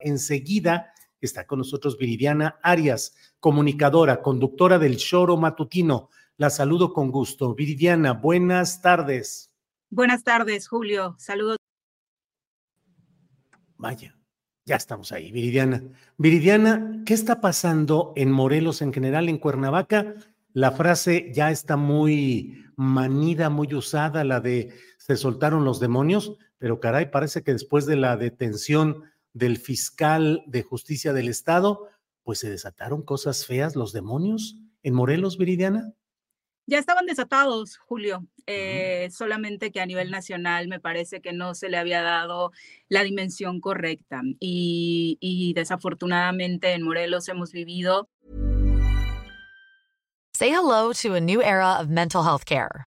Enseguida está con nosotros Viridiana Arias, comunicadora, conductora del Choro Matutino. La saludo con gusto. Viridiana, buenas tardes. Buenas tardes, Julio. Saludos. Vaya, ya estamos ahí, Viridiana. Viridiana, ¿qué está pasando en Morelos en general, en Cuernavaca? La frase ya está muy manida, muy usada, la de se soltaron los demonios, pero caray, parece que después de la detención del fiscal de justicia del Estado, pues se desataron cosas feas, los demonios en Morelos, Viridiana. Ya estaban desatados, Julio, eh, solamente que a nivel nacional me parece que no se le había dado la dimensión correcta y, y desafortunadamente en Morelos hemos vivido. Say hello to a new era of mental health care.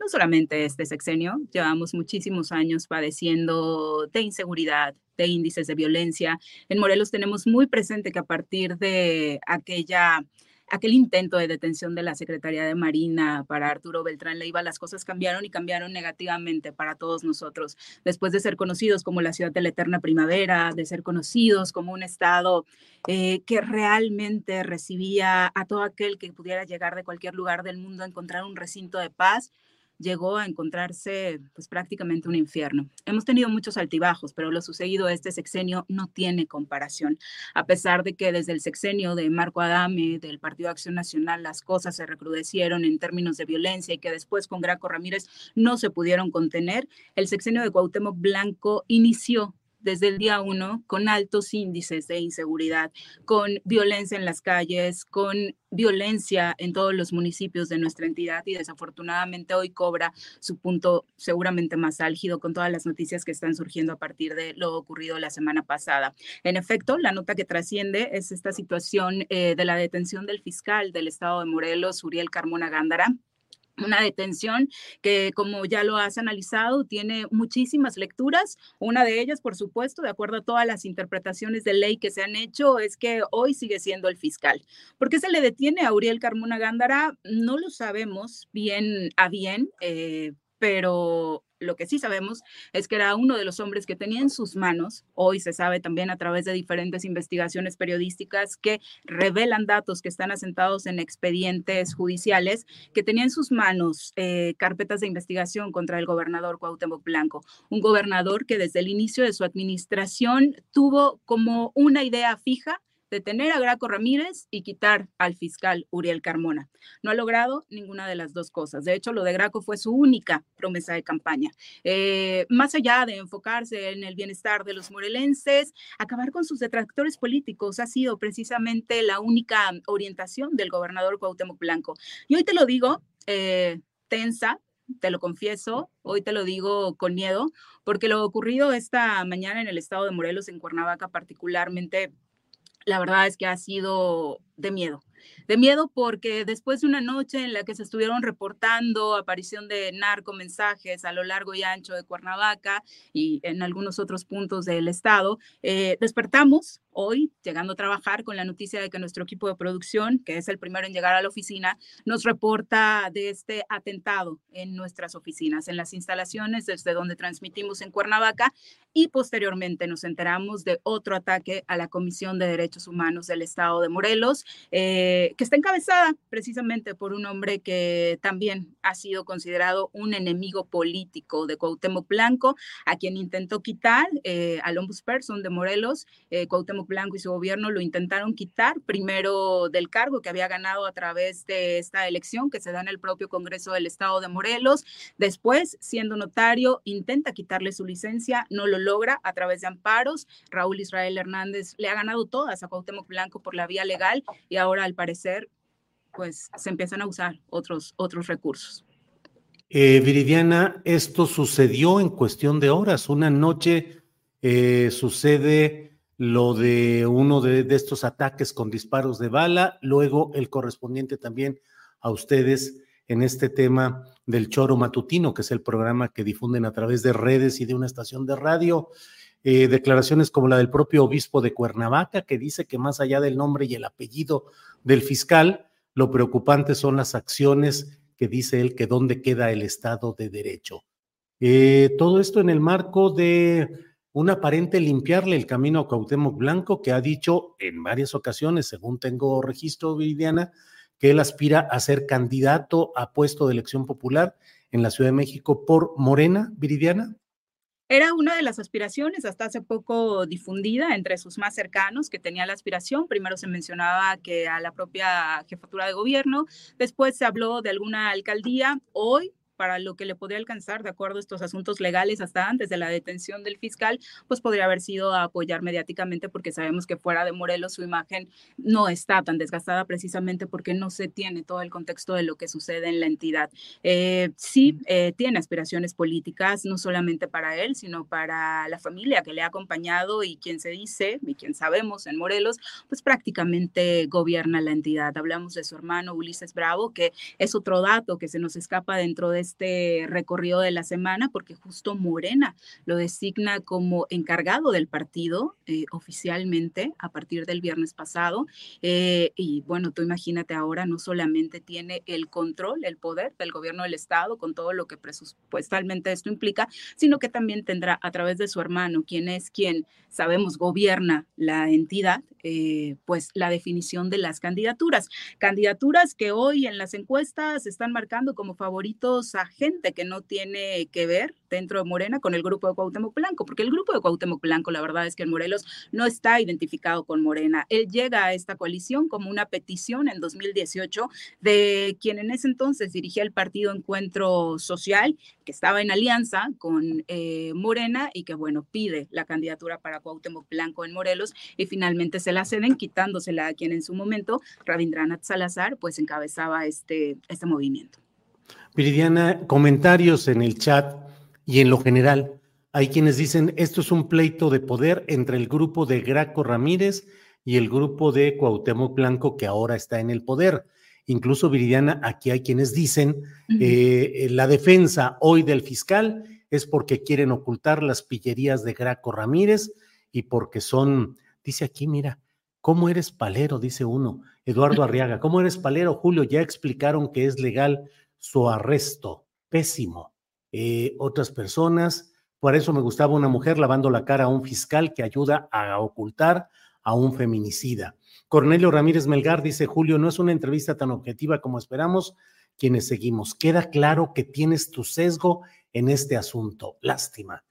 No solamente este sexenio, llevamos muchísimos años padeciendo de inseguridad, de índices de violencia. En Morelos tenemos muy presente que a partir de aquella aquel intento de detención de la Secretaría de Marina para Arturo Beltrán Leiva, las cosas cambiaron y cambiaron negativamente para todos nosotros. Después de ser conocidos como la ciudad de la eterna primavera, de ser conocidos como un estado eh, que realmente recibía a todo aquel que pudiera llegar de cualquier lugar del mundo a encontrar un recinto de paz, llegó a encontrarse pues prácticamente un infierno. Hemos tenido muchos altibajos, pero lo sucedido este sexenio no tiene comparación. A pesar de que desde el sexenio de Marco Adame, del Partido Acción Nacional, las cosas se recrudecieron en términos de violencia y que después con Graco Ramírez no se pudieron contener, el sexenio de Cuauhtémoc Blanco inició desde el día uno con altos índices de inseguridad, con violencia en las calles, con violencia en todos los municipios de nuestra entidad y desafortunadamente hoy cobra su punto seguramente más álgido con todas las noticias que están surgiendo a partir de lo ocurrido la semana pasada. En efecto, la nota que trasciende es esta situación eh, de la detención del fiscal del estado de Morelos, Uriel Carmona Gándara, una detención que, como ya lo has analizado, tiene muchísimas lecturas. Una de ellas, por supuesto, de acuerdo a todas las interpretaciones de ley que se han hecho, es que hoy sigue siendo el fiscal. ¿Por qué se le detiene a Uriel Carmona Gándara? No lo sabemos bien a bien, eh, pero lo que sí sabemos es que era uno de los hombres que tenía en sus manos, hoy se sabe también a través de diferentes investigaciones periodísticas que revelan datos que están asentados en expedientes judiciales, que tenía en sus manos eh, carpetas de investigación contra el gobernador Cuauhtémoc Blanco, un gobernador que desde el inicio de su administración tuvo como una idea fija detener a Graco Ramírez y quitar al fiscal Uriel Carmona. No ha logrado ninguna de las dos cosas. De hecho, lo de Graco fue su única promesa de campaña. Eh, más allá de enfocarse en el bienestar de los morelenses, acabar con sus detractores políticos ha sido precisamente la única orientación del gobernador Cuauhtémoc Blanco. Y hoy te lo digo, eh, tensa, te lo confieso, hoy te lo digo con miedo, porque lo ocurrido esta mañana en el estado de Morelos, en Cuernavaca particularmente, la verdad es que ha sido de miedo. De miedo porque después de una noche en la que se estuvieron reportando aparición de narcomensajes a lo largo y ancho de Cuernavaca y en algunos otros puntos del estado, eh, despertamos hoy, llegando a trabajar, con la noticia de que nuestro equipo de producción, que es el primero en llegar a la oficina, nos reporta de este atentado en nuestras oficinas, en las instalaciones desde donde transmitimos en Cuernavaca y posteriormente nos enteramos de otro ataque a la Comisión de Derechos Humanos del Estado de Morelos, eh, que está encabezada precisamente por un hombre que también ha sido considerado un enemigo político de Cuauhtémoc Blanco, a quien intentó quitar eh, al ombudsperson de Morelos, eh, Cuauhtémoc Blanco y su gobierno lo intentaron quitar, primero del cargo que había ganado a través de esta elección que se da en el propio Congreso del Estado de Morelos. Después, siendo notario, intenta quitarle su licencia, no lo logra a través de amparos. Raúl Israel Hernández le ha ganado todas a Cuauhtémoc Blanco por la vía legal y ahora al parecer pues se empiezan a usar otros, otros recursos. Eh, Viridiana, esto sucedió en cuestión de horas. Una noche eh, sucede lo de uno de, estos ataques con disparos de bala, luego el correspondiente también a ustedes en este tema del choro matutino, que es el programa que difunden a través de redes y de una estación de radio. Eh, declaraciones como la del propio obispo de Cuernavaca, que dice que más allá del nombre y el apellido del fiscal, lo preocupante son las acciones que dice él que dónde queda el Estado de Derecho. Eh, todo esto en el marco de un aparente limpiarle el camino a Cuauhtémoc Blanco, que ha dicho en varias ocasiones, según tengo registro, Viridiana, que él aspira a ser candidato a puesto de elección popular en la Ciudad de México por Morena, Viridiana. Era una de las aspiraciones hasta hace poco difundida entre sus más cercanos que tenía la aspiración. Primero se mencionaba que a la propia jefatura de gobierno, después se habló de alguna alcaldía. Hoy para lo que le podría alcanzar de acuerdo a estos asuntos legales hasta antes de la detención del fiscal, pues podría haber sido apoyar mediáticamente porque sabemos que fuera de Morelos su imagen no está tan desgastada precisamente porque no se tiene todo el contexto de lo que sucede en la entidad. Eh, sí, eh, tiene aspiraciones políticas, no solamente para él, sino para la familia que le ha acompañado y quien se dice y quien sabemos en Morelos, pues prácticamente gobierna la entidad. Hablamos de su hermano Ulises Bravo, que es otro dato que se nos escapa dentro de este recorrido de la semana, porque justo Morena lo designa como encargado del partido eh, oficialmente a partir del viernes pasado. Eh, y bueno, tú imagínate ahora, no solamente tiene el control, el poder del gobierno del Estado con todo lo que presupuestalmente esto implica, sino que también tendrá a través de su hermano, quien es quien sabemos gobierna la entidad, eh, pues la definición de las candidaturas. Candidaturas que hoy en las encuestas están marcando como favoritos gente que no tiene que ver dentro de Morena con el grupo de Cuauhtémoc Blanco, porque el grupo de Cuauhtémoc Blanco, la verdad es que en Morelos no está identificado con Morena. Él llega a esta coalición como una petición en 2018 de quien en ese entonces dirigía el partido Encuentro Social, que estaba en alianza con eh, Morena y que, bueno, pide la candidatura para Cuauhtémoc Blanco en Morelos y finalmente se la ceden, quitándosela a quien en su momento, Rabindranath Salazar, pues encabezaba este, este movimiento. Viridiana, comentarios en el chat y en lo general. Hay quienes dicen, esto es un pleito de poder entre el grupo de Graco Ramírez y el grupo de Cuauhtémoc Blanco que ahora está en el poder. Incluso, Viridiana, aquí hay quienes dicen, eh, la defensa hoy del fiscal es porque quieren ocultar las pillerías de Graco Ramírez y porque son, dice aquí, mira, ¿cómo eres palero? Dice uno, Eduardo Arriaga, ¿cómo eres palero, Julio? Ya explicaron que es legal su arresto, pésimo. Eh, otras personas, por eso me gustaba una mujer lavando la cara a un fiscal que ayuda a ocultar a un feminicida. Cornelio Ramírez Melgar dice, Julio, no es una entrevista tan objetiva como esperamos quienes seguimos. Queda claro que tienes tu sesgo en este asunto. Lástima.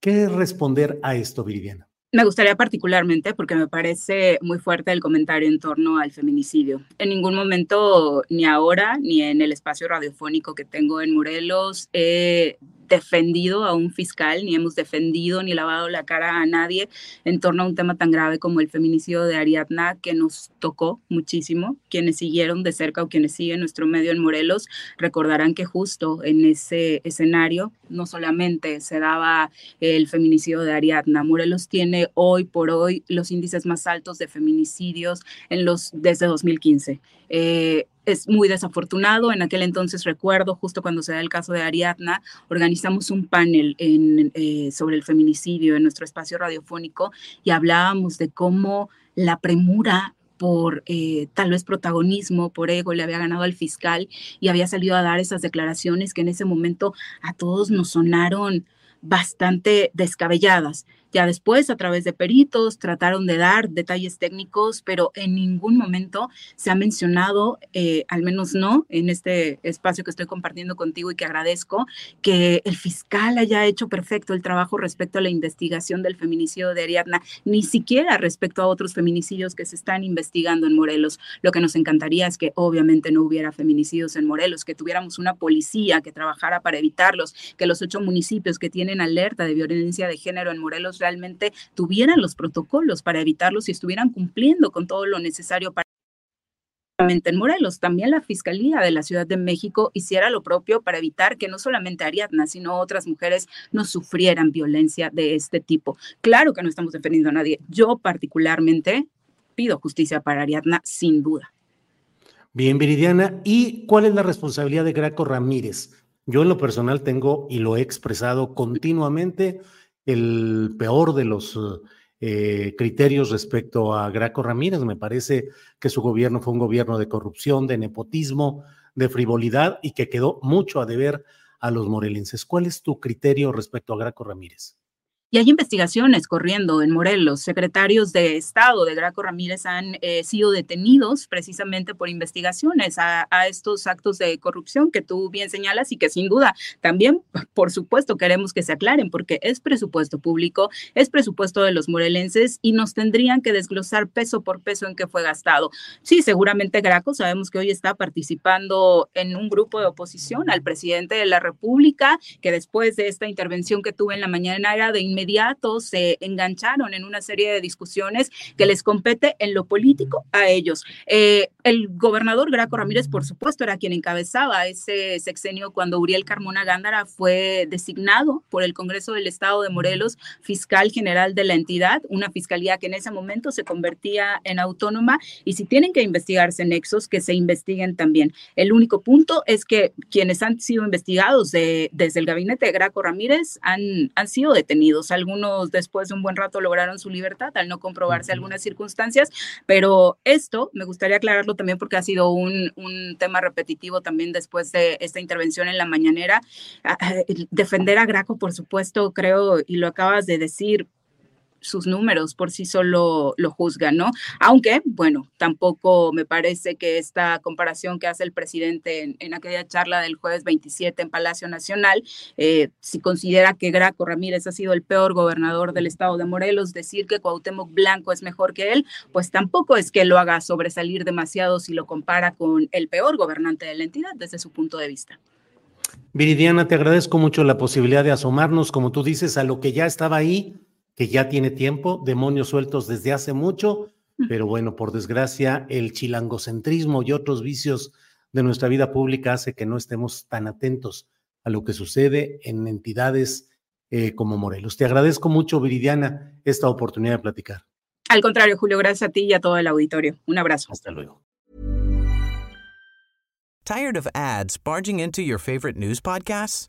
¿Qué responder a esto, Viridiana? Me gustaría particularmente, porque me parece muy fuerte el comentario en torno al feminicidio. En ningún momento, ni ahora, ni en el espacio radiofónico que tengo en Morelos, he defendido a un fiscal, ni hemos defendido ni lavado la cara a nadie en torno a un tema tan grave como el feminicidio de Ariadna, que nos tocó muchísimo. Quienes siguieron de cerca o quienes siguen nuestro medio en Morelos recordarán que justo en ese escenario no solamente se daba el feminicidio de Ariadna, Morelos tiene hoy por hoy los índices más altos de feminicidios en los, desde 2015. Eh, es muy desafortunado. En aquel entonces recuerdo, justo cuando se da el caso de Ariadna, organizamos un panel eh, sobre el feminicidio en nuestro espacio radiofónico y hablábamos de cómo la premura por eh, tal vez protagonismo, por ego, le había ganado al fiscal y había salido a dar esas declaraciones que en ese momento a todos nos sonaron bastante descabelladas. Ya después, a través de peritos, trataron de dar detalles técnicos, pero en ningún momento se ha mencionado, eh, al menos no en este espacio que estoy compartiendo contigo y que agradezco, que el fiscal haya hecho perfecto el trabajo respecto a la investigación del feminicidio de Ariadna, ni siquiera respecto a otros feminicidios que se están investigando en Morelos. Lo que nos encantaría es que obviamente no hubiera feminicidios en Morelos, que tuviéramos una policía que trabajara para evitarlos, que los ocho municipios que tienen alerta de violencia de género en Morelos realmente tuvieran los protocolos para evitarlos y estuvieran cumpliendo con todo lo necesario para en Morelos. También la Fiscalía de la Ciudad de México hiciera lo propio para evitar que no solamente Ariadna, sino otras mujeres no sufrieran violencia de este tipo. Claro que no estamos defendiendo a nadie. Yo particularmente pido justicia para Ariadna, sin duda. Bien, Viridiana. ¿Y cuál es la responsabilidad de Graco Ramírez? Yo en lo personal tengo, y lo he expresado continuamente, el peor de los eh, criterios respecto a Graco Ramírez. Me parece que su gobierno fue un gobierno de corrupción, de nepotismo, de frivolidad y que quedó mucho a deber a los morelenses. ¿Cuál es tu criterio respecto a Graco Ramírez? Y hay investigaciones corriendo en Morelos. Secretarios de Estado de Graco Ramírez han eh, sido detenidos precisamente por investigaciones a, estos actos de corrupción que tú bien señalas y que sin duda también, por supuesto, queremos que se aclaren porque es presupuesto público, es presupuesto de los morelenses y nos tendrían que desglosar peso por peso en qué fue gastado. Sí, seguramente Graco sabemos que hoy está participando en un grupo de oposición al presidente de la República, que después de esta intervención que tuve en la mañana era de inmediato se engancharon en una serie de discusiones que les compete en lo político a ellos. Eh, el gobernador Graco Ramírez, por supuesto, era quien encabezaba ese sexenio cuando Uriel Carmona Gándara fue designado por el Congreso del Estado de Morelos fiscal general de la entidad, una fiscalía que en ese momento se convertía en autónoma. Y si tienen que investigarse nexos, que se investiguen también. El único punto es que quienes han sido investigados desde el gabinete de Graco Ramírez han, han sido detenidos. Algunos después de un buen rato lograron su libertad al no comprobarse algunas circunstancias, pero esto me gustaría aclararlo también porque ha sido un, un tema repetitivo también después de esta intervención en la mañanera. Ah, ah, defender a Graco, por supuesto, creo, y lo acabas de decir, sus números por sí solo lo juzgan, ¿no? Aunque, bueno, tampoco me parece que esta comparación que hace el presidente en, aquella charla del jueves 27 en Palacio Nacional, eh, si considera que Graco Ramírez ha sido el peor gobernador del estado de Morelos, decir que Cuauhtémoc Blanco es mejor que él, pues tampoco es que lo haga sobresalir demasiado si lo compara con el peor gobernante de la entidad desde su punto de vista. Viridiana, te agradezco mucho la posibilidad de asomarnos, como tú dices, a lo que ya estaba ahí que ya tiene tiempo, demonios sueltos desde hace mucho, pero bueno, por desgracia, el chilangocentrismo y otros vicios de nuestra vida pública hace que no estemos tan atentos a lo que sucede en entidades eh, como Morelos. Te agradezco mucho, Viridiana, esta oportunidad de platicar. Al contrario, Julio, gracias a ti y a todo el auditorio. Un abrazo. Hasta luego. Tired of ads barging into your favorite news podcasts?